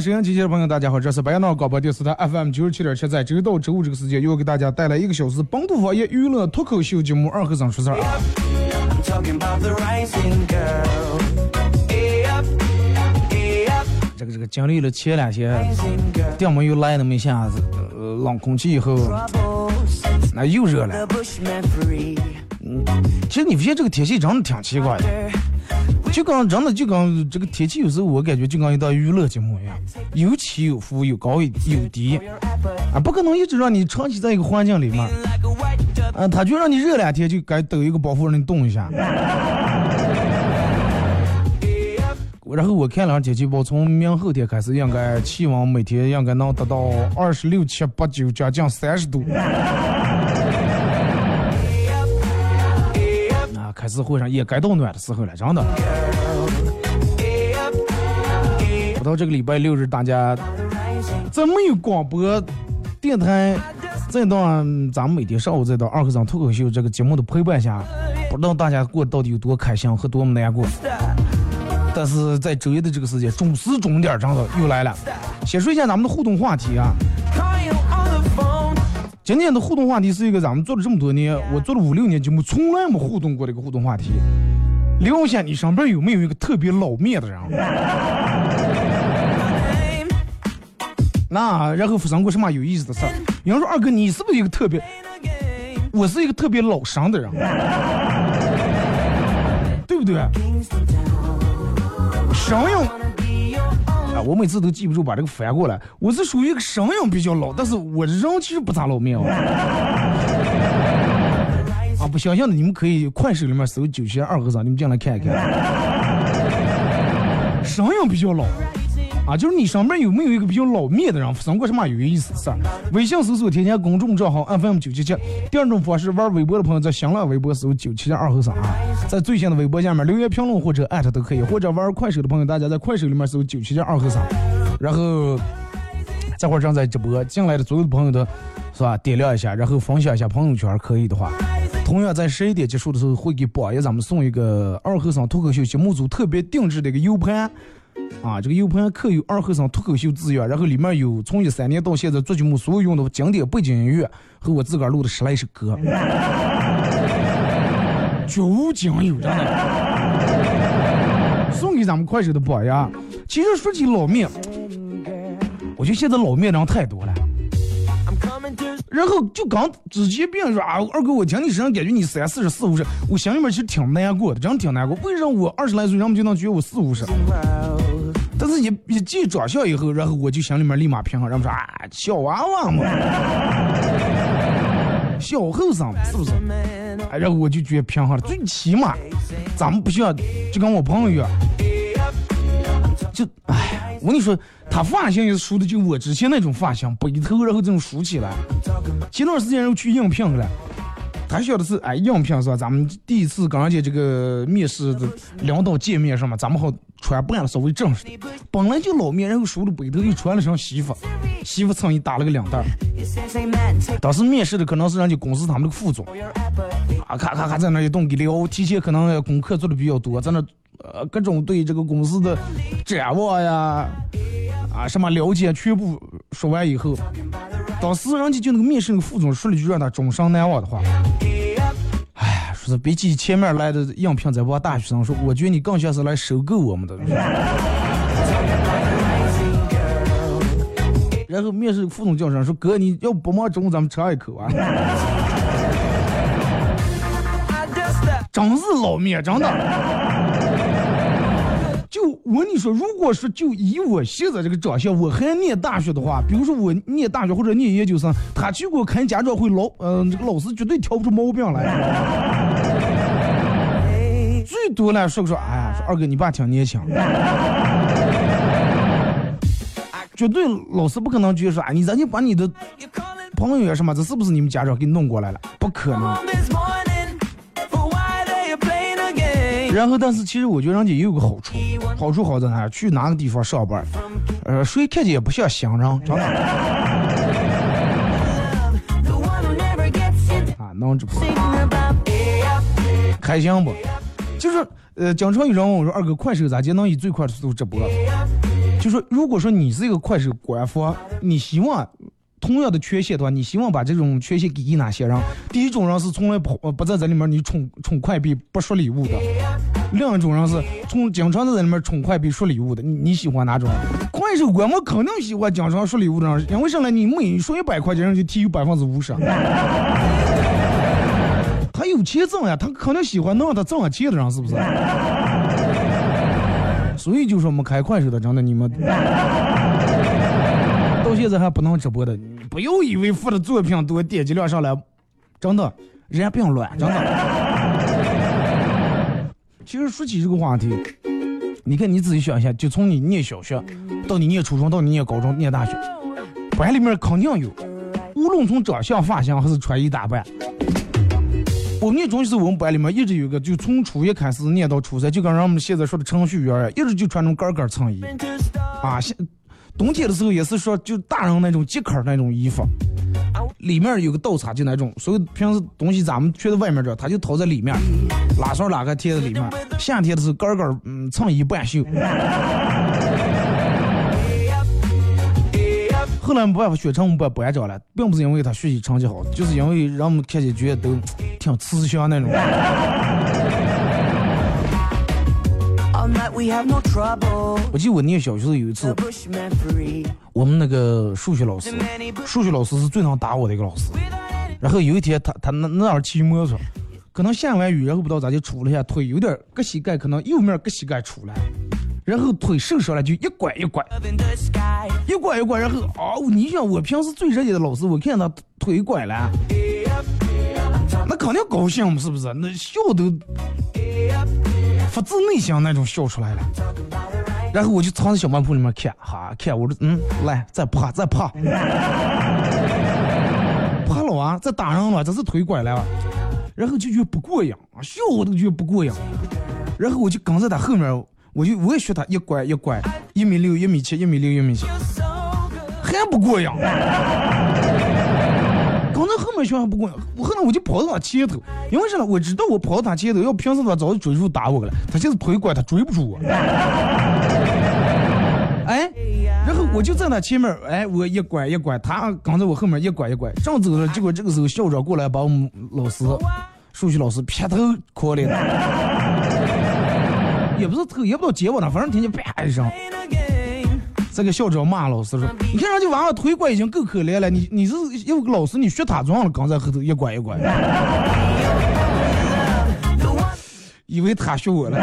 收音机前的朋友，大家好，这是白洋淖广播电视台 FM 九十七点七，在周到周五这个时间，又给大家带来一个小时本土方言娱乐脱口秀节目《二和尚说事儿》。这个这个经历了前两天，电门又来那么一下子，呃，冷空气以后，那又热了。嗯，其实你发现这个天气真的挺奇怪的。就跟真的就跟这个天气有时候我感觉就跟一档娱乐节目一样，有起有伏，有高有低，啊，不可能一直让你长期在一个环境里面，啊，他就让你热两天就该抖一个包袱让你动一下。然后我看了天气预报，从明后天开始应该气温每天应该能达到二十六七八九将近三十度。开始会上也该到暖的时候了，真的。不到这个礼拜六日，大家在没有广播电台这段咱们每天上午这段二和尚脱口秀这个节目的陪伴下，不知道大家过到底有多开心和多么难过。但是在周一的这个时间，准时准点，真的又来了。先说一下咱们的互动话题啊。今天的互动话题是一个咱们做了这么多年，我做了五六年节目，从来没互动过的一个互动话题。聊一下你身边有没有一个特别老面的人？那然后发生过什么有意思的事儿？有人说二哥你是不是一个特别？我是一个特别老伤的人，对不对？声音。啊，我每次都记不住把这个翻过来。我是属于一个声音比较老，但是我人其实不咋老命啊。啊，不相信的你们可以快手里面搜九七二和尚，你们进来看一看。声音比较老。啊，就是你上面有没有一个比较老面的人，生过什么有意思的事儿？微信搜索添加公众账号 FM 九七七。第二种方式，玩微博的朋友在新浪微博搜九七七二和尚啊，在最新的微博下面留言评论或者艾特都可以。或者玩快手的朋友，大家在快手里面搜九七七二和尚，然后这会儿正在直播，进来的所有的朋友都是吧？点亮一下，然后分享一下朋友圈，可以的话。同样在十一点结束的时候，会给榜爷咱们送一个二和尚脱口秀节目组特别定制的一个 U 盘。啊，这个 U 盘刻有二和尚脱口秀资源，然后里面有从一三年到现在做节目所有用的经典背景音乐和我自个儿录的十来首歌，绝无仅有，真的，送给咱们快手的宝呀。其实说起老面，我觉得现在老面人太多了。然后就刚之前别人说啊，二哥，我听你身上感觉你三四十、四五十，我心里面其实挺难过的，真挺难过。为什么我二十来岁，人们就能觉得我四五十？但是，一一见长相以后，然后我就心里面立马平衡，人们说啊，小娃娃嘛，小后生是不是？哎，然后我就觉得平衡了，最起码咱们不需要就跟我朋友一样，就哎，我跟你说。他发型也梳的就我之前那种发型，背头然后这种梳起来。前段时间又去应聘了，他晓得是哎应聘是吧？咱们第一次跟人家这个面试的领导见面是吗？咱们好穿扮的稍微正式。本来就老面，然后梳的背头又穿了身西服，西服衬衣打了个领带。当时面试的可能是人家公司他们的副总，啊咔咔咔在那一动给聊，提前可能功课做的比较多，在那呃各种对这个公司的展望呀。啊，什么了解全部说完以后，当时人家就那个面试那个副总说了一句让他终生难忘的话，哎，说是比起前面来的应聘这帮大学生说，我觉得你更像是来收购我们的。然后面试副总叫上说，哥，你要不忙中午咱们吃一口啊？真是老面，真的。就我跟你说，如果说就以我现在这个长相，我还念大学的话，比如说我念大学或者念研究生，他去给我看家长会，老嗯，这个老师绝对挑不出毛病来。最多呢说不说，哎呀，说二哥你爸挺年轻。绝对老师不可能觉得说，哎，你咱就把你的朋友什么，这是不是你们家长给你弄过来了？不可能。然后，但是其实我觉得人家也有个好处，好处好在哪？去哪个地方上班，呃，谁看见也不像新人，真的。啊，能直播，开心不？就是呃，经常有人问我说：“二哥，快手咋就能以最快的速度直播？”就说如果说你是一个快手官方，你希望。同样的权限的话，你希望把这种权限给哪些人？第一种人是从来不不在这里面你充充快币不刷礼物的，另一种人是从经常在这里面充快币刷礼物的。你你喜欢哪种？快手官我肯定喜欢经常刷礼物的人，因为什么？你每刷一百块钱，人就提有百分之五十。他有钱挣呀，他肯定喜欢能让他挣上钱的人，是不是？所以就说我们开快手的，真的你们。到现在还不能直播的，不要以为发的作品多，点击量上来，真的人并乱，真的。其实说起这个话题，你看你自己想一下，就从你念小学，到你念初中，到你念高中，念大学，班里面肯定有，无论从长相、发型还是穿衣打扮。我念中学时，我们班里面一直有个，就从初一开始念到初三，就跟人们现在说的程序员一样，一直就穿那种杆杆衬衣，啊，现。冬天的时候也是说，就大人那种夹克那种衣服，里面有个倒插，就那种，所以平时东西咱们全在外面这，他就套在里面，拉上拉开贴在里面。夏天的时候，杆杆嗯衬衣半袖。后来没办法，学成我们班班长了，并不是因为他学习成绩好，就是因为让我们看起觉得都挺慈祥那种。我记得我念小学时候有一次，我们那个数学老师，数学老师是最能打我的一个老师。然后有一天，他他那那儿骑摩托，可能下完雨，然后不知道咋就杵了一下腿，有点搁膝盖，可能右面搁膝盖杵了，然后腿受伤了，就一拐一拐，一拐一拐，然后哦，你想我平时最热情的老师，我看他腿拐了。那肯定高兴嘛，是不是？那笑都发自内心那种笑出来了。然后我就藏在小卖铺里面看，哈看，我说嗯，来再趴再趴，趴了啊，再打人了，这是腿拐了，然后就觉得不过瘾啊，笑我都觉得不过瘾，然后我就跟在他后面，我就我也学他一拐一拐，一米六一米七一米六一米七，还不过瘾。刚才后面学还不过，我后来我就跑到他前头，因为啥呢？我知道我跑到他前头，要平时他早就追住打我了，他现在腿拐，他追不住我。哎，然后我就在他前面，哎，我一拐一拐，他跟在我后面一拐一拐，正走着，结果这个时候校长过来把我们老师，数学老师劈头磕的，也不是头，也不知道接我呢，反正听见啪一声。这个校长骂老师说：“你看人家娃娃腿拐已经够可怜了，你你是有个老师，你学他撞了，刚在后头一拐一拐，以为他学我了。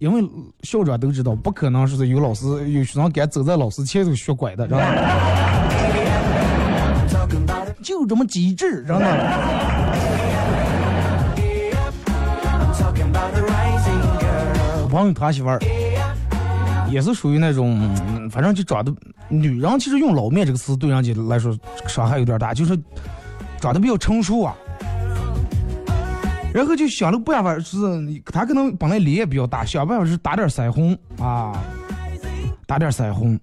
因为校长都知道，不可能是有老师有学生敢走在老师前头学拐的，知道吗？就这么机智，知道吗？”朋友他媳妇儿。也是属于那种，反正就长得女人，其实用“老面”这个词对人家来说伤害有点大，就是长得比较成熟啊。然后就想了办法，是他可能本来脸也比较大，想办法是打点腮红啊，打点腮红，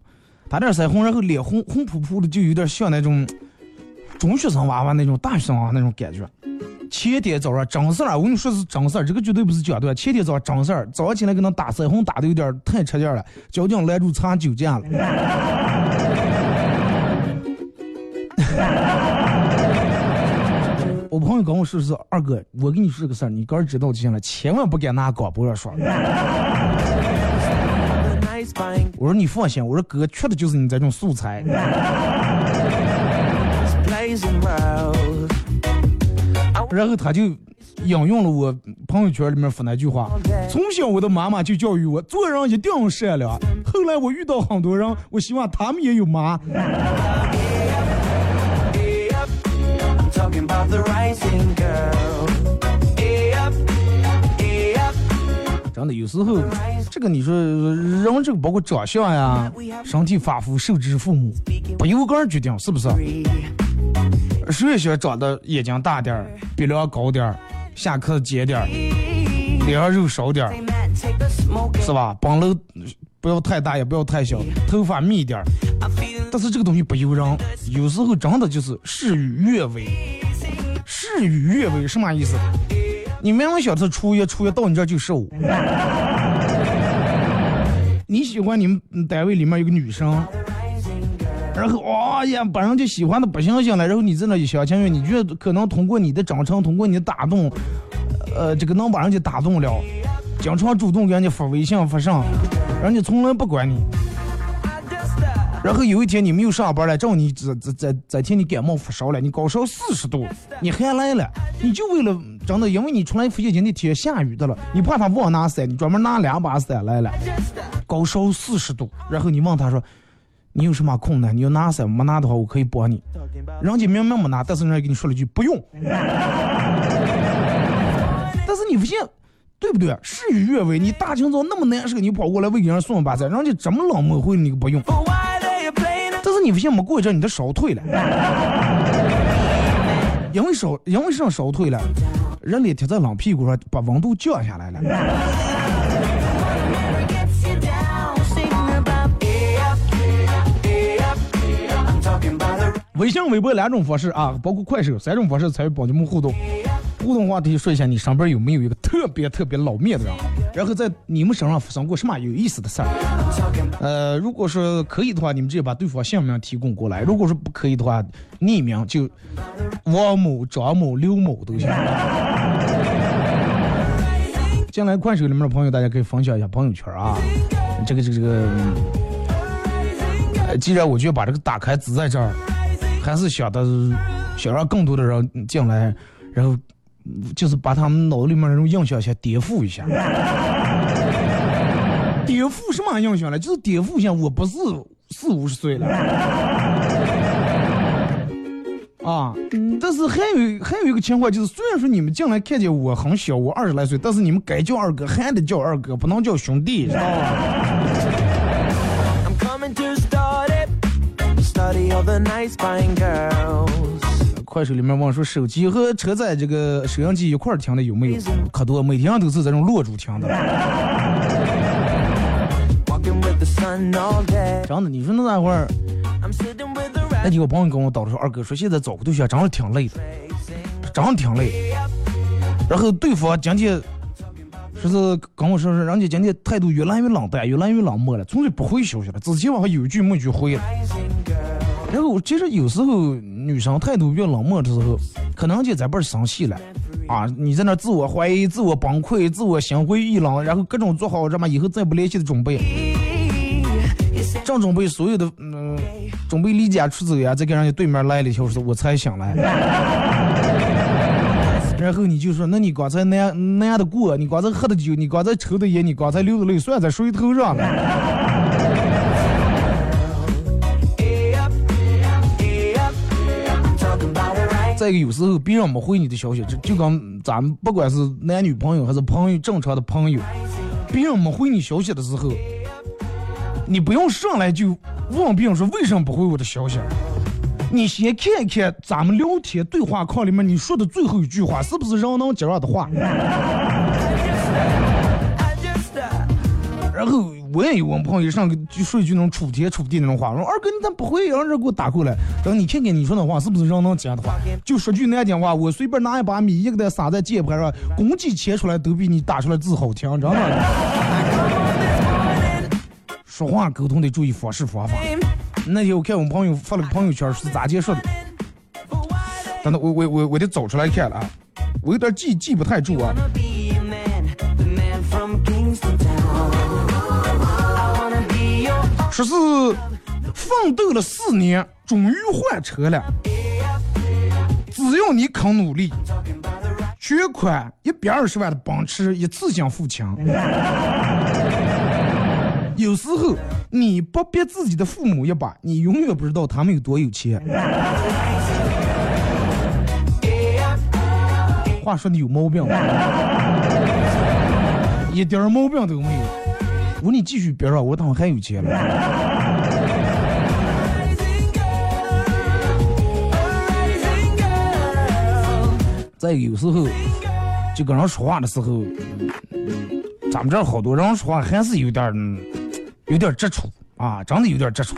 打点腮红，然后脸红红扑扑的，就有点像那种中学生娃娃那种大学生娃娃那种感觉。前天早上正事儿，我跟你说是正事儿，这个绝对不是假的。前天早上正事儿，早上起来给那打腮红打的有点太吃劲了，交警拦住查酒驾了。我朋友跟我说是二哥，我跟你说个事儿，你个人知道就行了，千万不敢拿广播上说。我说你放心，我说哥缺的就是你这种素材。然后他就引用了我朋友圈里面说那句话：从小我的妈妈就教育我，做人一定要善良。后来我遇到很多人，我希望他们也有妈。真的，有时候这个你说人这个包括长相呀、身体发肤受之父母，不由个人决定，是不是？谁也喜欢长得眼睛大点儿，鼻梁高点儿，下颏尖点儿，脸上肉少点儿，是吧？本楼不要太大，也不要太小，头发密点儿。但是这个东西不由人，有时候真的就是事与愿违。事与愿违什么意思？你明明晓得初一初一到你这儿就十五，你喜欢你们单位里面有个女生。然后，哎呀，把人家喜欢的不行行了。然后你在那一厢情愿，你觉得可能通过你的真诚，通过你的打动，呃，这个能把人家打动了。经常主动给人家发微信发上，人家从来不管你。然后有一天你没有上班了，正好你这这这这天你感冒发烧了，你高烧四十度，你还来了，你就为了真的，因为你出来附近那天下雨的了，你怕他忘拿伞，你专门拿两把伞来了，高烧四十度，然后你问他说。你有什么困难？你要拿噻，没拿的话，我可以帮你。人家明明没拿，但是人家跟你说了一句不用。但是你不信，对不对？事与愿违。你大清早那么难受，你跑过来为人送把菜，人家这么冷漠，会你不用。但是你不信，没过一阵你的烧退了，因为烧，因为上烧退了，人脸贴在冷屁股上，把温度降下来了。微信、微博两种方式啊，包括快手三种方式参与帮你们互动。互动话题说一下你身边有没有一个特别特别老面的人，然后在你们身上发生过什么有意思的事儿。呃，如果说可以的话，你们直接把对方姓名提供过来；如果说不可以的话，匿名就王某、张某、刘某都行。进来快手里面的朋友，大家可以分享一下朋友圈啊。这个这个这个，既然我就把这个打开只在这儿。还是想的，想让更多的人进来，然后就是把他们脑子里面那种印象先颠覆一下。颠覆什么印象呢？就是颠覆一下，我不是四五十岁了。啊，但是还有还有一个情况就是，虽然说你们进来看见我很小，我二十来岁，但是你们该叫二哥还得叫二哥，不能叫兄弟，知道吧？快手里面问说，手机和车载这个收音机一块儿听的有没有？可多，每天都是这种落主听的。真的，你说那那会儿，那几个朋友跟我叨说，二哥说现在找个对象真的挺累的，真的挺累。然后对方今天说是跟我说说，人家今天态度越来越冷淡，越来越冷漠了，从来不回消息了，之前往有句没句回了。然后其实有时候女生态度越冷漠的时候，可能就在这儿生气了，啊，你在那自我怀疑、自我崩溃、自我心灰意冷，然后各种做好什么以后再不联系的准备，正准备所有的嗯，准备离家出走呀，再跟人家对面来了一条说，我才想来，然后你就说，那你刚才那样那样的过，你刚才喝的酒，你刚才抽的烟，你刚才流的泪，算在谁头上了？再一个，有时候别人没回你的消息，就就跟咱们不管是男女朋友还是朋友，正常的朋友，别人没回你消息的时候，你不用上来就问别人说为什么不回我的消息，你先看一看咱们聊天对话框里面你说的最后一句话是不是人能接上的话，然后。我也有我朋友上个就说一句那种楚天楚地那种话，说二哥你咋不会让人给我打过来？等你看看你说那话是不是人能接的话？就说句难听话，我随便拿一把米一个的撒在键盘上，公鸡切出来都比你打出来字好听，知道吗？说话沟通得注意方式方法。那天我看我朋友发了个朋友圈是咋结束的？等等，我我我我得找出来看了啊，我有点记记不太住啊。说是奋斗了四年，终于换车了。只要你肯努力，全款一百二十万的奔驰一次性付清。有时候你不逼自己的父母一把，你永远不知道他们有多有钱。话说的有毛病吗？一点毛病都没有。我说你继续别说，我当还有钱了。再有时候，就跟人说话的时候，咱们这好多人说话还是有点有点直出啊，真的有点直出。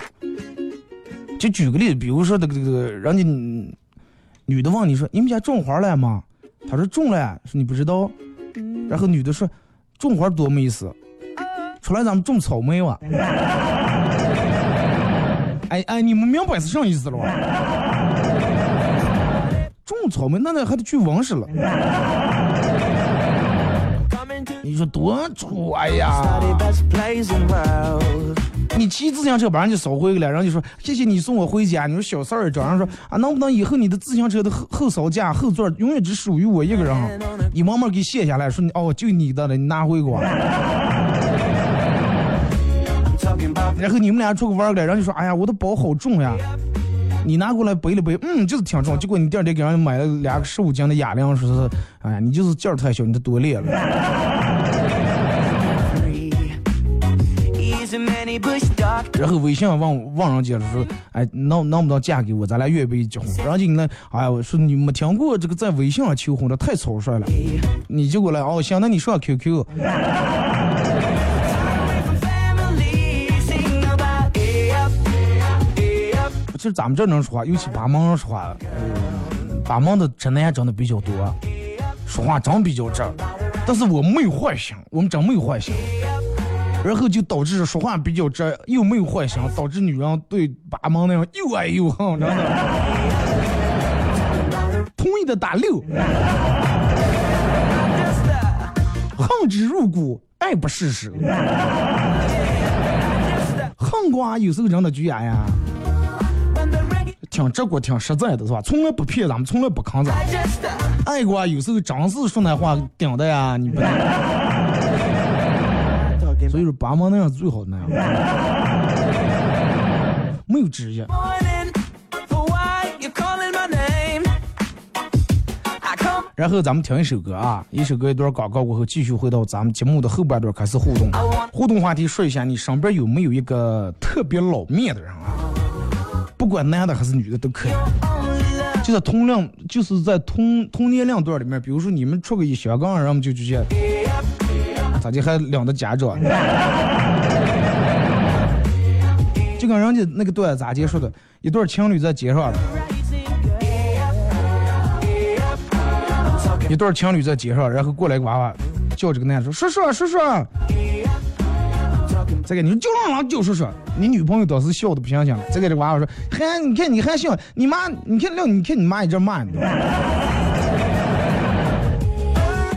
就举个例子，比如说这个这个，人家女的问你说：“你们家种花了吗？”他说：“种了。”说你不知道。然后女的说：“种花多没意思。”出来咱们种草莓哇！哎哎，你们明白是啥意思了吧？种草莓，那那还得去温室了。你说多土哎呀！你骑自行车把人家扫回来了，然后就说谢谢你送我回家。你说小三儿，找人说啊，能不能以后你的自行车的后后扫架后座永远只属于我一个人？你慢慢给卸下来，说哦，就你的了，你拿回给我。然后你们俩出去玩儿了，然后就说：“哎呀，我的包好重呀！”你拿过来背了背，嗯，就是挺重。结果你第二天给人家买了两个十五斤的哑铃，说是：“哎呀，你就是劲儿太小，你这多练了。”然后微信问问人家说：“哎，能能不能嫁给我？咱俩愿不愿意结婚？”人家那，哎呀，我说你没听过这个在微信上求婚的太草率了。你就过来哦，行，那你上 QQ。其实咱们这能说话，尤其八门人说话，八门的直男真的比较多，说话真比较直。但是我没有坏心，我们真没有坏心，然后就导致说话比较直，又没有坏心，导致女人对八门那样又爱又恨，真的。同意的打六，恨之入骨，爱不释手。恨瓜有时候真的就呀呀。挺直歌、挺实在的，是吧？从来不骗咱们，从来不坑咱。爱国有时候真是说那话顶的呀，你不能。所以说，爸妈那样最好那样，没有职业。然后咱们听一首歌啊，一首歌一段广告过后，继续回到咱们节目的后半段开始互动。互动话题说一下，你身边有没有一个特别老面的人啊？不管男的还是女的都可以。就在同龄，就是在同同年龄段里面，比如说你们出个一小刚，然后就直接，咋的还两个家长？就跟人家那个段咋结束的？一对情侣在街上，一对情侣在街上，然后过来个娃娃叫这个男的说：“叔叔，叔叔。”再给你就让狼就是说你女朋友当时笑的不行行了再给这娃娃说嗨你看你还笑你妈你看那你看你妈一这骂你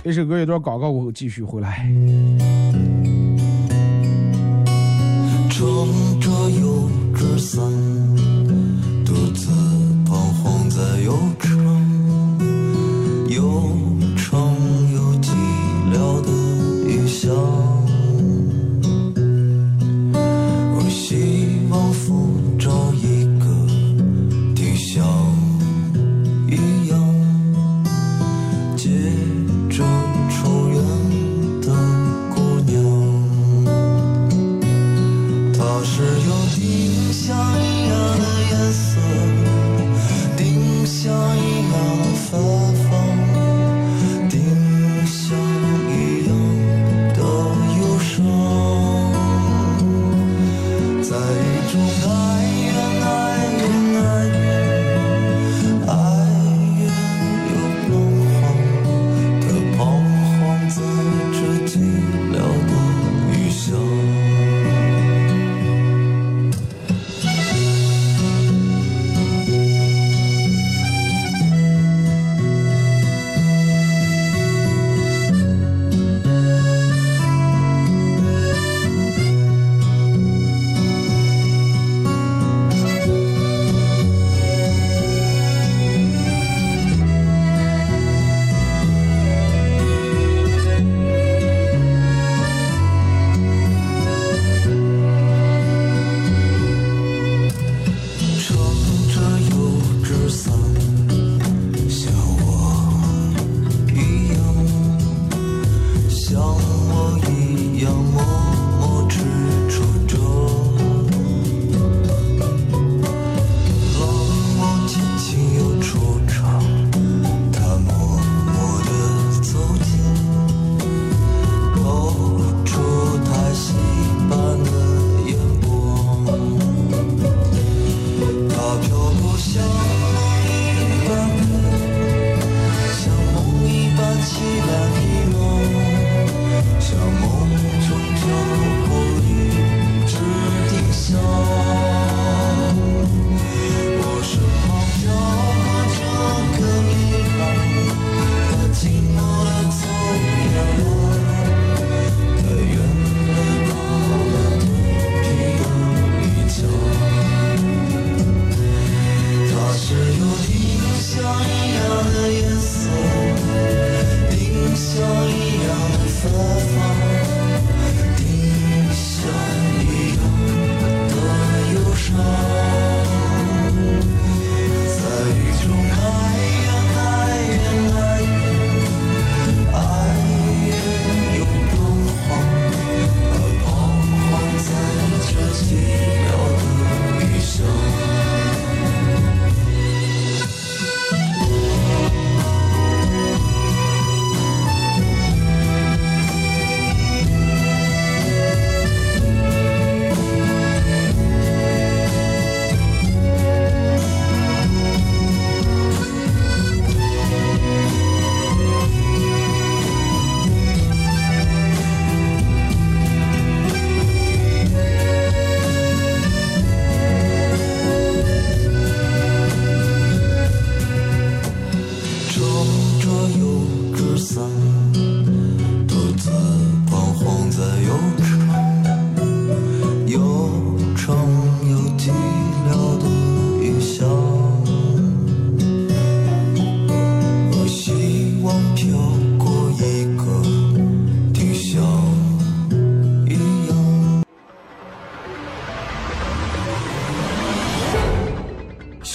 这首歌一段广告我继续回来？撑着油纸伞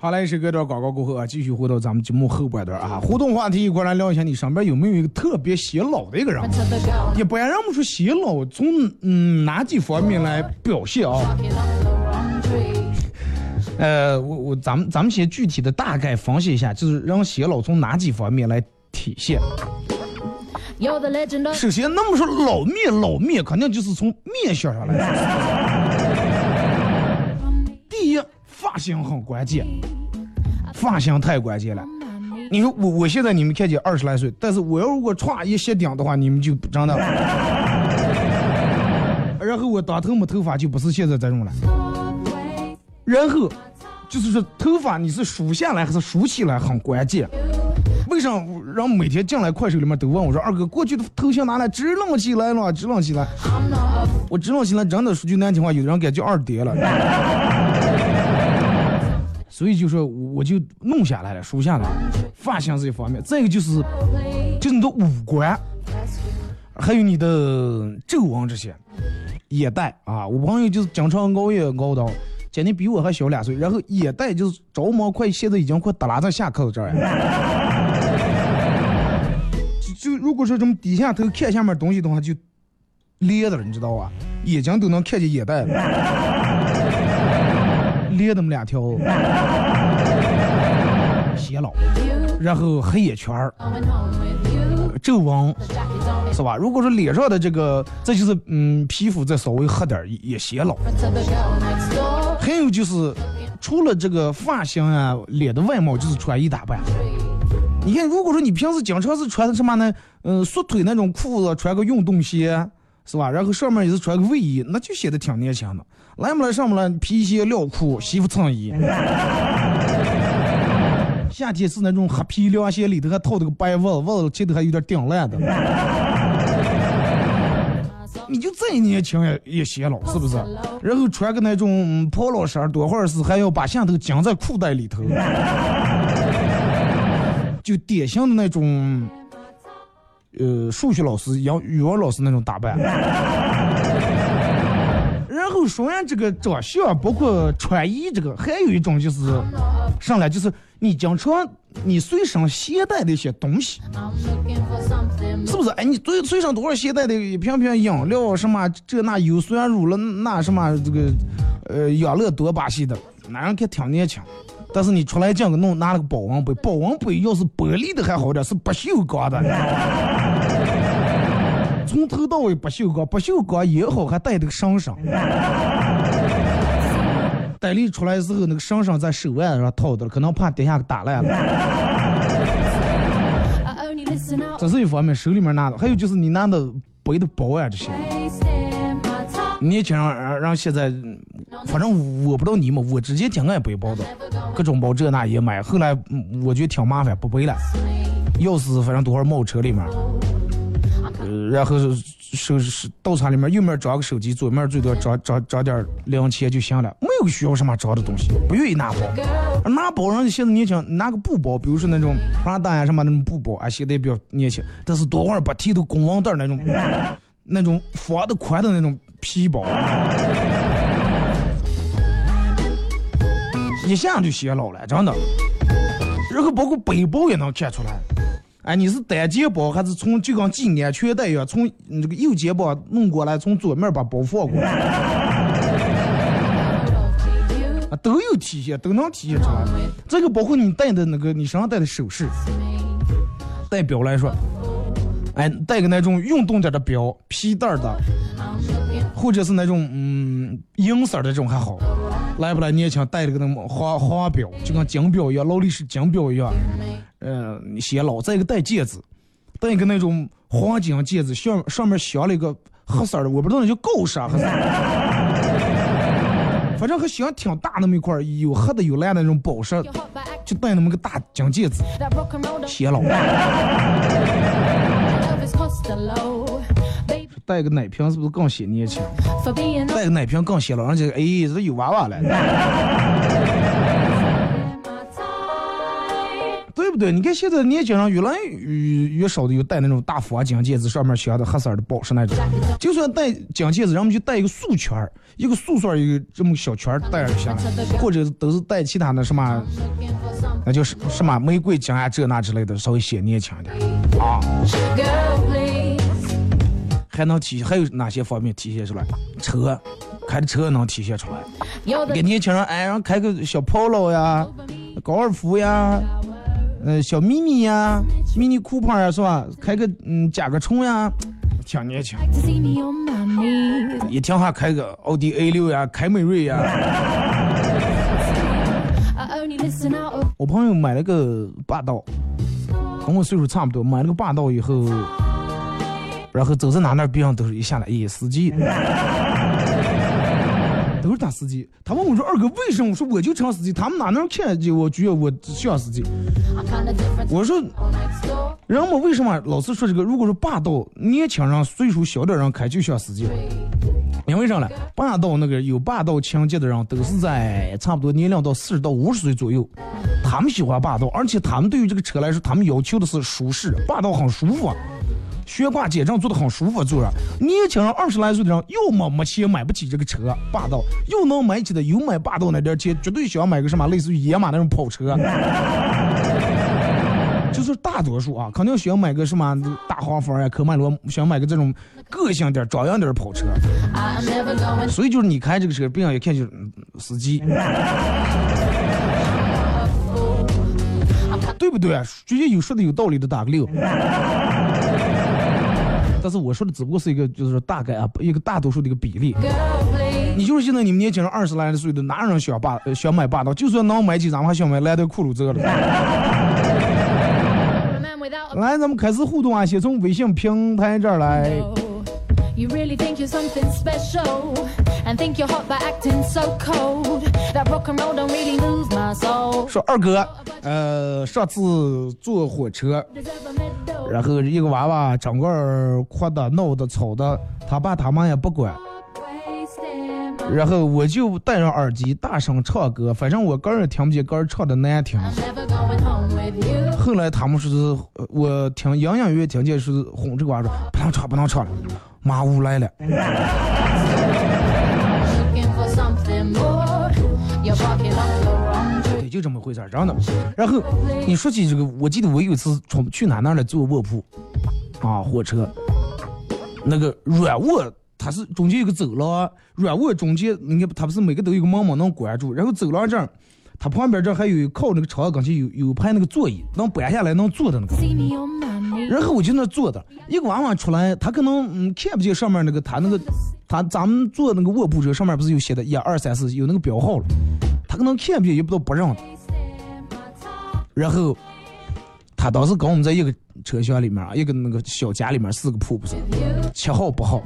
好嘞，是隔段广告过后啊，继续回到咱们节目后半段啊，互动话题一块来聊一下，你身边有没有一个特别显老的一个人 the girl, 一般人们说显老，从嗯哪几方面来表现啊.呃，我我咱们咱们先具体的大概分析一下，就是让显老从哪几方面来体现首先，那么说老面老面，肯定就是从面相上来说。发型很关键，发型太关键了。你说我我现在你们看见二十来岁，但是我要如果歘一卸顶的话，你们就真的。然后我当头没头发就不是现在这种了。然后就是说头发你是梳下来还是梳起来很关键。为啥让每天进来快手里面都问我说二哥过去的头像拿来支棱起来了，支棱起来。我支棱起来真的说句难听话，有人感觉二爹了。所以就说我就弄下来了，梳下来，发型是一方面，再一个就是就是你的五官，还有你的皱纹这些，眼袋啊，我朋友就是经常熬夜熬到，今年比我还小两岁，然后眼袋就是着毛快，现在已经快耷拉在下颏这儿了。就如果说这么低下头看下面东西的话，就裂的了，你知道吧？眼睛都能看见眼袋了，裂那么两条，显老，然后黑眼圈儿、皱纹，是吧？如果说脸上的这个，这就是嗯，皮肤再稍微黑点儿也显老。还有就是，除了这个发型啊，脸的外貌就是穿衣打扮。你看，如果说你平时经常是穿的什么呢？嗯、缩腿那种裤子，穿个运动鞋，是吧？然后上面也是穿个卫衣，那就显得挺年轻的。来不来上不来，皮鞋、料裤、西服衬衣。夏天是那种黑皮凉鞋，里头还套着个白袜，袜子前头还有点顶烂的。你就再年轻也也显老，是不是？然后穿个那种 polo 衫，多会儿是还要把线头夹在裤袋里头，就典型的那种，呃，数学老师、英语文老师那种打扮。然后说完这个长相，包括穿衣这个，还有一种就是上来就是你经常你随身携带的一些东西。是不是？哎，你随随身多少携带的一瓶瓶饮料什么这那有酸乳了那什么这个呃养乐多巴西的，男人看挺年轻，但是你出来这个弄拿了个保温杯，保温杯要是玻璃的还好点，是不锈钢的，从头到尾不锈钢，不锈钢也好，还带这个绳绳。带力出来之后，那个绳绳在手腕上套的，可能怕底下给打烂了。这是一方面，手里面拿的，还有就是你拿的背的包啊这些。年轻人让让现在，反正我不知道你们，我直接挺爱背包的，各种包这那也买。后来我觉得挺麻烦，不背了。钥匙反正多会儿冒车里面，呃，然后手是倒车里面右面装个手机，左面最多装装装点零钱就行了，没有需要什么装的东西，不愿意拿包。拿包人现在年轻，拿个布包，比如说那种 Prada 呀什么那种布包，啊，现在也比较年轻，但是多会儿不提头公文袋那种，那种方的宽的那种皮包。一下就显老了，真的。然后包括背包也能看出来，哎，你是单肩包还是从就跟系安全带一样，从你这个右肩膀弄过来，从左面把包放过来，啊，都有体现，都能体现出来。这个包括你戴的那个，你身上戴的首饰，戴表来说，哎，戴个那种运动点的表，皮带的，或者是那种嗯银色的这种还好。来不来年轻，戴了个那么花花表，就跟金表一样，劳力士金表一样，呃，显老。再一个戴戒指，戴一个那种黄金戒指，上上面镶了一个黑色的，我不知道那叫高啥黑色，反正还镶挺大那么一块，有黑的有蓝的那种宝石，就戴那么个大金戒指，显老。带个奶瓶是不是更显年轻？带个奶瓶更显老，而且哎，这有娃娃了，对不对？你看现在年轻人越来越越少的有戴那种大佛金戒指，上面镶的黑色的宝石那种。就算戴金戒指，人们就戴一个素圈儿，一个素色一个这么小圈儿戴上行，或者都是戴其他的什么，那就是什么玫瑰金啊这那之类的，稍微显年轻一点啊。还能体还有哪些方面体现出来？车，开的车能体现出来。给年轻人哎，让开个小 Polo 呀，高尔夫呀，呃，小 mini 呀，，mini Cooper 呀，是吧？开个嗯，甲壳虫呀，挺年轻。一听话开个奥迪 A 六呀，凯美瑞呀。我朋友买了个霸道，跟我岁数差不多，买了个霸道以后。然后走在哪那边上都是一下来，咦，司机，都是他司机。他问我说：“二哥，为什么？”我说：“我就成司机，他们哪能看见我觉得我像司机？”我说：“人们为什么老是说这个？如果说霸道，年轻人岁数小点人开就像司机，因为啥呢？霸道那个有霸道情节的人，都是在差不多年龄到四十到五十岁左右，他们喜欢霸道，而且他们对于这个车来说，他们要求的是舒适，霸道很舒服。”悬挂减震做的很舒服，坐着。年轻人二十来岁的人，要么没钱买不起这个车霸道，又能买起的有买霸道那点钱，绝对想买个什么类似于野马那种跑车。就是大多数啊，肯定想买个什么大黄蜂呀、科迈罗，想买个这种个性点、张扬点的跑车。所以就是你开这个车，别人一看就是司机，对不对？直接有说的有道理的打个六。但是我说的只不过是一个，就是大概啊，一个大多数的一个比例。你就是现在你们年轻人二十来岁的，哪有人想霸想买霸道？就算能买起，咱们还想买兰德酷路泽了。来，咱们开始互动啊，先从微信平台这儿来。说二哥，呃，上次坐火车。然后一个娃娃整个哭的、闹的、吵的，他爸他妈也不管。然后我就戴上耳机大声唱歌，反正我个人听不见，个人唱的难听。后来他们说是，我听隐隐约约听见是哄这个娃说不能唱，不能唱了，妈屋来了。对就这么回事儿，真的。然后你说起这个，我记得我有一次从去哪那来坐卧铺，啊，火车，那个软卧它是中间有个走廊，软卧中间你看它不是每个都有个门嘛能关住，然后走廊这儿，它旁边这还有靠那个窗跟前有有排那个座椅，能搬下来能坐的那个。然后我就那坐的，一个娃娃出来，他可能嗯看不见上面那个他那个他咱们坐那个卧铺车上面不是有写的，一二三四有那个标号了。他可能看不见，也不知道不让。然后他当时跟我们在一个车厢里面，一个那个小家里面，四个铺不是七号八号。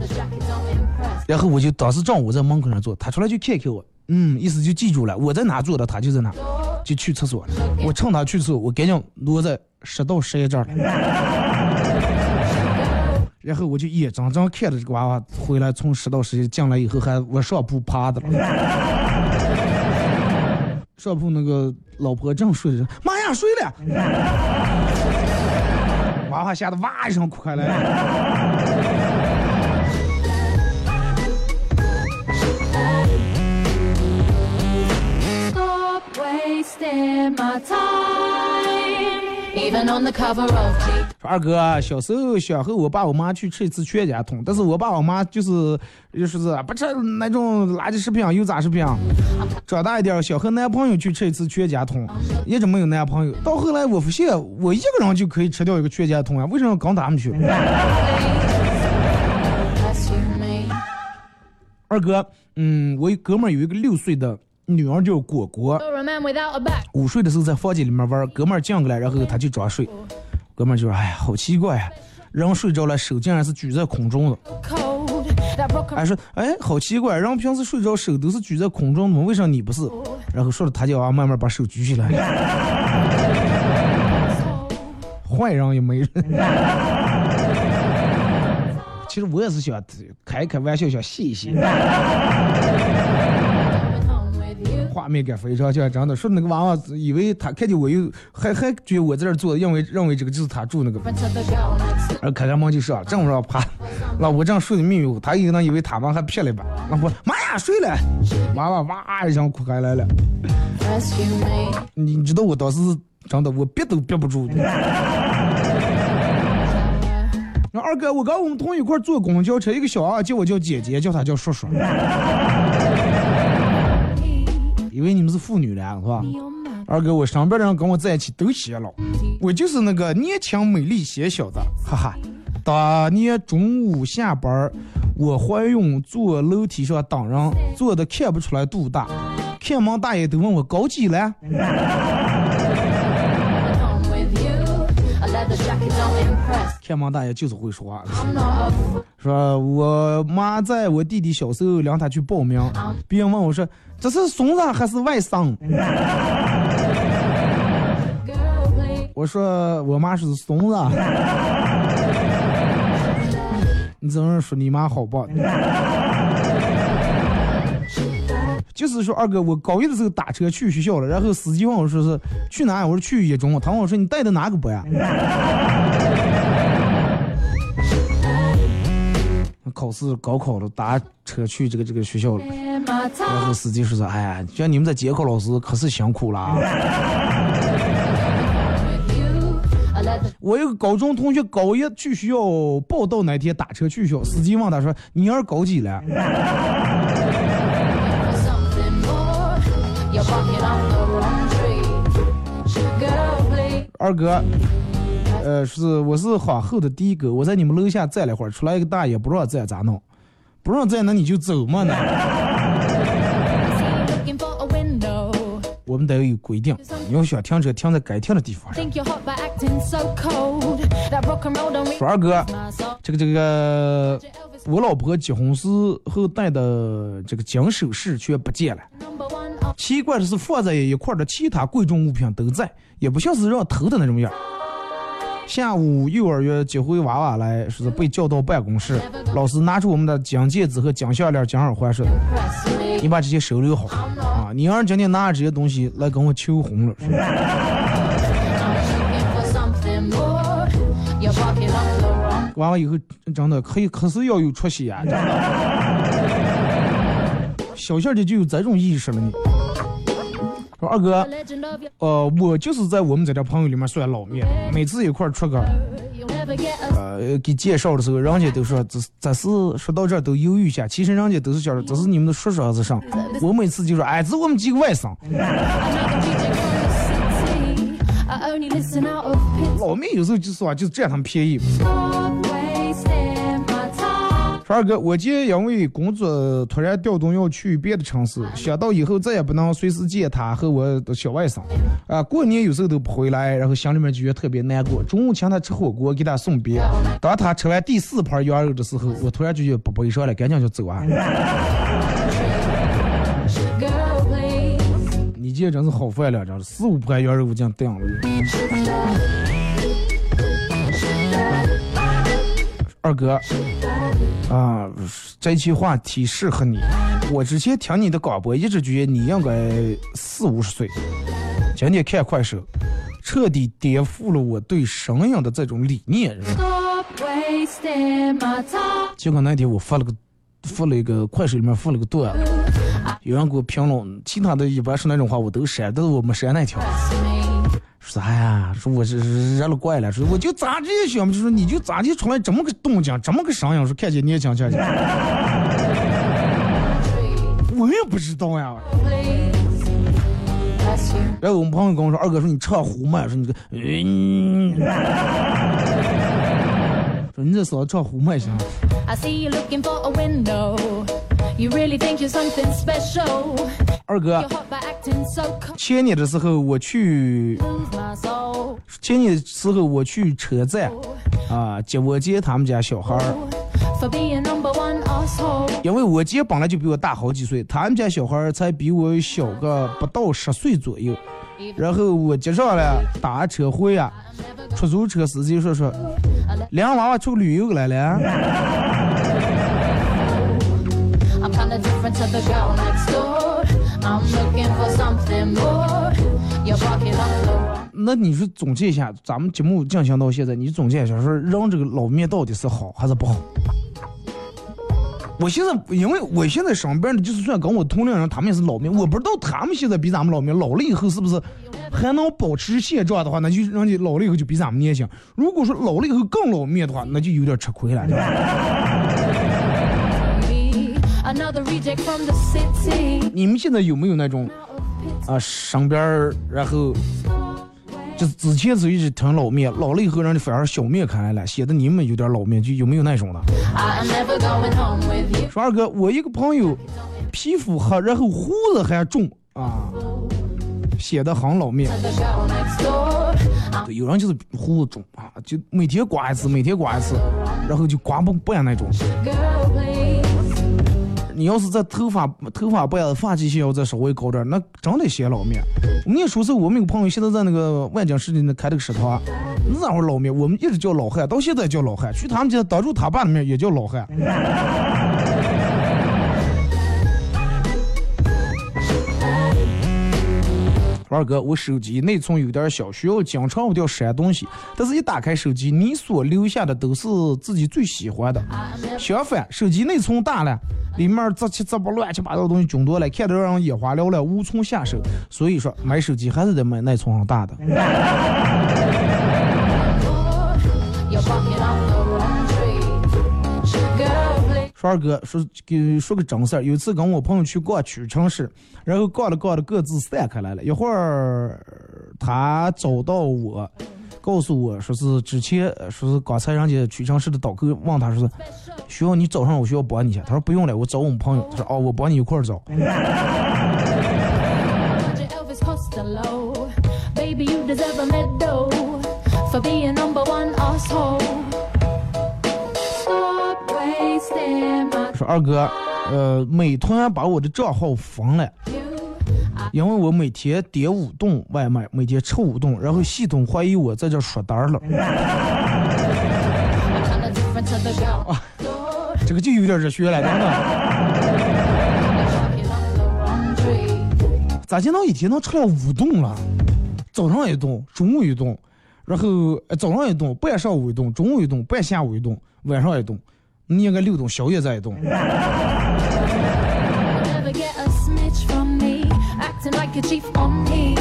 然后我就当时正我在门口上坐，他出来就看看我，嗯，意思就记住了，我在哪坐的，他就在哪，就去厕所了。我趁他去厕所，我赶紧挪在十到十一这儿了。然后我就眼睁睁看着这个娃娃回来，从十到十一进来以后还往上铺趴的了。上铺那个老婆正睡着，妈呀，睡了！娃娃吓得哇一声哭开了。wasting my time. 说二哥，小时候想和我爸我妈去吃一次全家桶，但是我爸我妈就是就是不吃那种垃圾食品、油炸食品。长大一点，想和男朋友去吃一次全家桶，一直没有男朋友。到后来我发现，我一个人就可以吃掉一个全家桶啊，为什么要跟他们去.二哥，嗯，我一哥们儿有一个六岁的女儿叫果果.午睡的时候在房间里面玩，哥们儿进过来，然后他就装睡，哥们儿就说：“哎呀，好奇怪呀、人睡着了，手竟然是举在空中的。还说，哎，好奇怪，人平时睡着手都是举在空中的嘛，为啥你不是？然后说着他就啊慢慢把手举起来，坏人也没人。其实我也是想开开玩笑，想谢一谢，画面感非常强，真的。说那个娃娃以为他看见我又还还觉得我在这儿坐，认为认为这个就是他住那个，Went to the girl next door. 然后开开门就上，正说啪，老婆正睡得迷迷糊，他可能以为他们还骗了一把，老婆妈呀睡了，娃娃哇一声哭开来了。你知道我当时真的我憋都憋不住。那二哥，我跟我们同一块坐公交车，一个小娃叫我叫姐姐，叫他叫叔叔，以为你们是妇女了是吧？二哥，我身边的人跟我在一起都显老，我就是那个年轻美丽显小的，哈哈。当年中午下班儿，我怀孕坐楼梯上等人，坐的看不出来肚大，看门大爷都问我高几了。看门大爷就是会说话. 说我妈在我弟弟小时候让他去报名，别人问我说这是孙子还是外甥，我说我妈是孙子。你怎么说你妈好棒？就是说二哥，我高一的时候打车去学校了，然后司机问我说是去哪？我说去一中。他问我说你带的哪个班呀？考试高考了，打车去这个这个学校了，然后司机说说，哎呀，像你们这监考老师可是辛苦了啊。我一个高中同学高一去学校报到那天打车去学校，司机问他说：“你要是高几了？”二哥。呃，是我是皇后的第一个，我在你们楼下站了会儿，出来一个大爷不让站咋弄？不让站那你就走嘛呢.我们得有规定，你要想停车停在该停的地方上。二哥，这个这个，我老婆结婚时候戴的这个金首饰却不见了。奇怪的是，放在一块儿的其他贵重物品都在，也不像是让偷的那种样儿。下午幼儿园接回娃娃来，说是被叫到办公室，老师拿出我们的金戒指和金项链、金耳环，说你把这些收留好啊！你儿今天拿着这些东西来跟我求婚了。Looking for something more. You're barking up the wrong 完了以后，真的可以，可是要有出息啊！小小的就有这种意识了呢。说二哥呃，我就是在我们这点朋友里面算老面，每次一块儿出个。呃，给介绍的时候，人家都说这这是说到这儿都犹豫一下，其实人家都是想着这是你们的叔叔还是啥。我每次就说，哎，这是我们几个外甥. 老妹有时候就是啊，就是占他们便宜。二哥，我姐因为工作突然调动要去别的城市，想到以后再也不能随时见他和我的小外甥，啊，过年有时候都不回来，然后心里面就觉得特别难过。中午请他吃火锅，给他送别。当他吃完第四盘羊肉的时候，我突然就觉得不悲伤了，赶紧就走啊.你姐真是好饭量，真是四五盘羊肉我这样顶了。二哥，啊，这句话题适合你。我之前听你的广播，一直觉得你应该四五十岁。今天看快手，彻底颠覆了我对声音的这种理念。结果那天我发了个发了一个快手里面发了个段子，有人给我评论，其他的一般说那种话我都删，但是我没删那条。说哎呀，说我是热了怪了，说我就咋这些想，就说你就咋就出来这么个动静，这么个声音，说看见你也想看见。我也不知道呀。然后我们朋友跟我说，二哥说你唱胡麦，说你这，嗯、说你这嗓子唱胡也行。二哥.前年的时候我去.前年的时候我去车站啊接我姐他们家小孩儿.因为我姐本来就比我大好几岁，他们家小孩儿才比我小个不到十岁左右。然后我接上了打车回啊，出租车司机说说，两娃娃出旅游来了。那你说总结一下，咱们节目进行到现在，你总结一下，说让这个老面到底是好还是不好？我现在因为我现在上班的，就是算跟我同龄人，他们也是老面，我不知道他们现在比咱们老面，老了以后是不是还能保持现状的话，那就让你老了以后就比咱们年轻。如果说老了以后更老面的话，那就有点吃亏了。你们现在有没有那种啊身边儿，然后就是之前是一直挺老面，老了以后让你反而小面看来了，显得你们有点老面，就有没有那种的.说二哥，我一个朋友皮肤黑，然后胡子还重啊，显得很老面。对，有人就是胡子重啊，就每天刮一次，每天刮一次，然后就刮不不完那种。你要是在头发头发白发际线要再稍微高点，那真得显老面。我跟你说是我们有个朋友现在在那个万江市里那开了个食堂，那会儿老面，我们一直叫老汉，到现在叫老汉，去他们家当住他爸的面也叫老汉。二哥，我手机内存有点小，需要经常我要删东西，但是一打开手机，你所留下的都是自己最喜欢的。相反，手机内存大了，里面杂七杂八、乱七八糟的东西军多了，看得让人眼花缭乱，无从下手。所以说，买手机还是得买内存上大的。说二哥，说给说个真事儿，有一次跟我朋友去逛屈臣氏，然后逛着逛着各自散开来了，一会儿他找到我。告诉我说是之前呃说是刚才人家屈臣氏的导购问他说是需要你找上我需要帮你一下，他说不用了，我找我们朋友。他说哦，我帮你一块儿找。二哥，呃，美团把我的账号封了。因为我每天点五顿外卖，每天吃五顿，然后系统怀疑我在这刷单了，这个就有点热血了，真的。咋见到一天能吃了五顿了？早上一顿，中午一顿，然后早上一顿，半上午一顿，中午一顿，半下午一顿，晚上一顿，你应该六顿，宵夜在一顿。Never get a snitch from me, acting like a chief on me.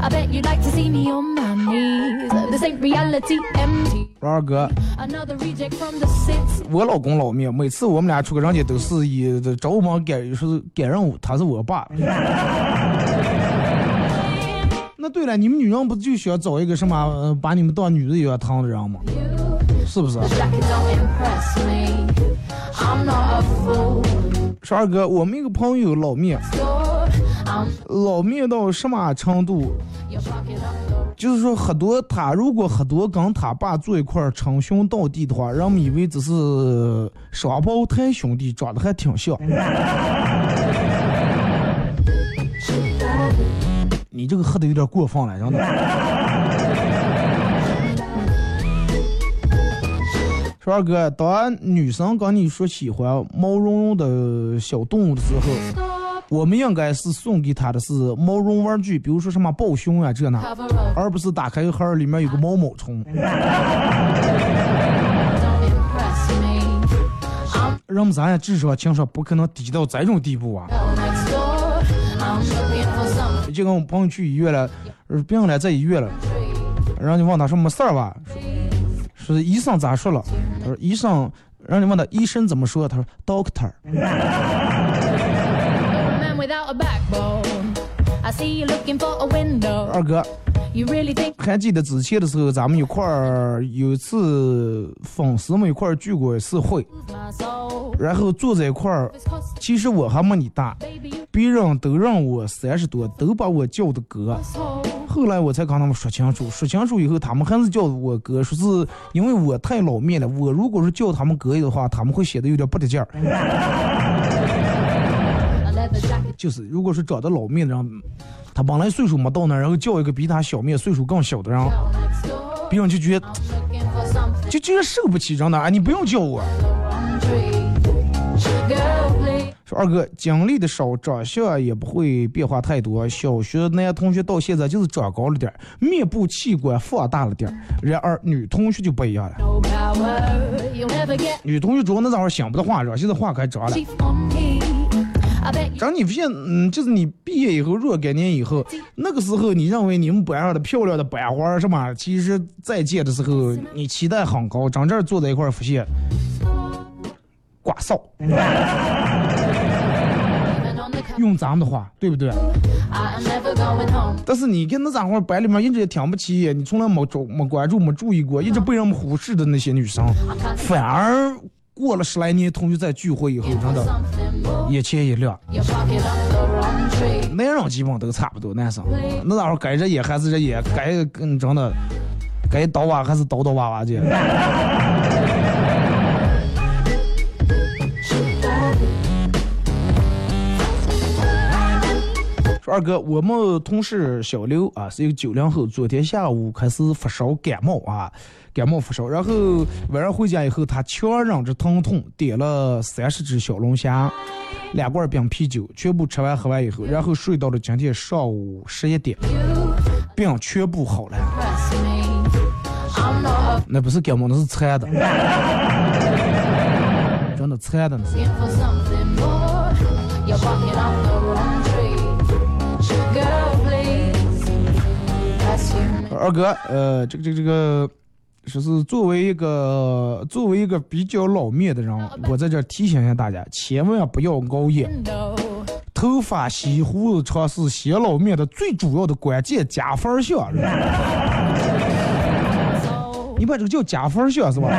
I bet you'd like to see me on my knees. This ain't reality, empty. 说二哥.我老公老命，每次我们俩出个人家都是以找我们赶说是赶任务，他是我爸。那对了，你们女人不就喜欢找一个什么呃把你们当女的一样疼的人吗？是不是.说二哥，我们一个朋友老面，老面到什么程度就是说，很多他如果很多跟他爸坐一块儿称兄道弟的话，人们以为只是双胞胎兄弟，长得还挺像。你这个喝的有点过分了，真的。说二哥，当女生跟你说喜欢毛茸茸的小动物的时候，我们应该是送给她的是毛绒玩具，比如说什么抱熊啊这那。而不是打开盒儿里面有个毛毛虫。人们咱也至少情商不可能低到这种地步啊！就跟我朋友去医院了，病了在医院了，然后就问他说没事儿吧？说医生咋说了？他说医生让你问他医生怎么说？他说 doctor。二哥，还记得之前的时候，咱们一块儿有一次粉丝们一块儿聚过一次会，然后坐在一块儿，其实我还没你大，别人都让我三十多，都把我叫的哥。后来我才跟他们说清楚，说清楚以后，他们还是叫我哥，说是因为我太老面了。我如果是叫他们哥的话，他们会显得有点不得劲儿。就是如果是长得老面的人，他本来岁数没到那，然后叫一个比他小面、岁数更小的人. 别人就觉得就觉得受不起，真的。哎，你不用叫我。二哥，经历的少，长相也不会变化太多。小学男同学到现在就是长高了点儿，面部器官放大了点儿。然而女同学就不一样了，No power. 女同学主要那阵儿想不到化妆，现在化开长了。让你发现，嗯，就是你毕业以后，若干年以后，那个时候你认为你们班上的漂亮的班花儿什么，其实再见的时候，你期待很高，真正坐在一块儿发现，瓜臊。用咱们的话，对不对.但是你跟那家伙班里面一直也听不起，你从来没注没关注没注意过，一直被人们忽视的那些女生反而过了十来年，同学在聚会以后，真的.眼前一亮。男人基本都差不多，男生那家伙该这也还是这也，该跟真的该叨娃还是叨叨娃娃去。二哥，我们同事小刘啊是一个九零后，昨天下午开始发烧感冒啊，感冒发烧，然后晚上回家以后，他强忍着疼痛点了三十只小龙虾，两罐冰啤酒，全部吃完喝完以后，然后睡到了今天上午十一点，病全部好了。那不是感冒，那是馋的，真的馋的二哥，呃，这个这个这个，说是作为一个作为一个比较老面的人，我在这儿提醒一下大家，千万不要熬夜。头发、洗胡子、长是洗老面的最主要的关键加分项。你把这个叫加分项是吧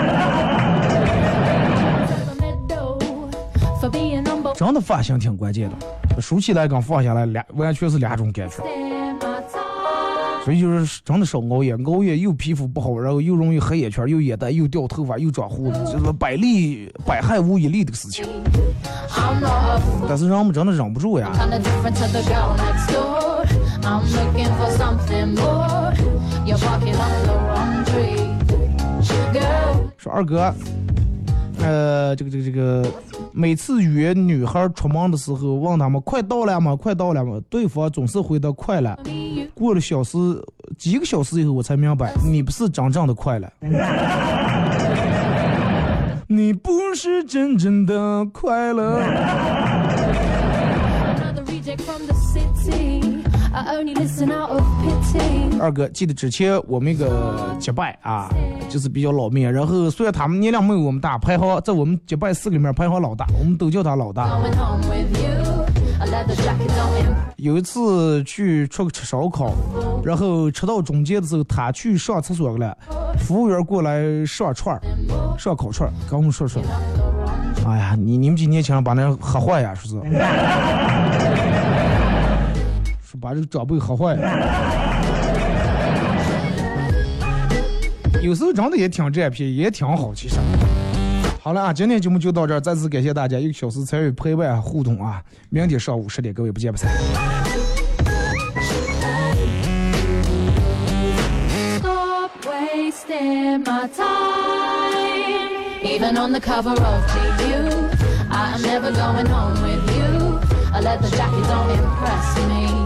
真的发型挺关键的，梳起来跟放下来两完全是两种感觉。所以就是真的少熬夜，熬夜又皮肤不好，然后又容易黑眼圈，又眼袋，又掉头发，又长胡子，就是百利百害无一利的事情。但是人们真的忍不住呀。说二哥，呃，这个这个。这个每次约女孩出门的时候，问他们快到了吗？快到了吗？对方总是回答快了。过了小时几个小时以后，我才明白，你不是真正的快乐。你不是真正的快乐。二哥，记得之前我们一个结拜啊，就是比较老面，然后虽然他们年龄没有我们大，排行在我们结拜四个里面排行老大，我们都叫他老大。有一次去出去吃烧烤，然后吃到中间的时候，他去上厕所了，服务员过来上串儿，上烤串儿，跟我们说说，哎呀，你你们几年轻人把那喝坏呀，是不是，说把这个长辈喝坏了。有时候真的也挺占便宜，也挺好，其实。好了啊，今天节目就到这儿，再次感谢大家一个小时参与陪伴互动啊！明天上午十点，各位不见不散。Stop wasting my time. Even on the cover of GU, I'm never going home with you. A leather jacket don't impress me.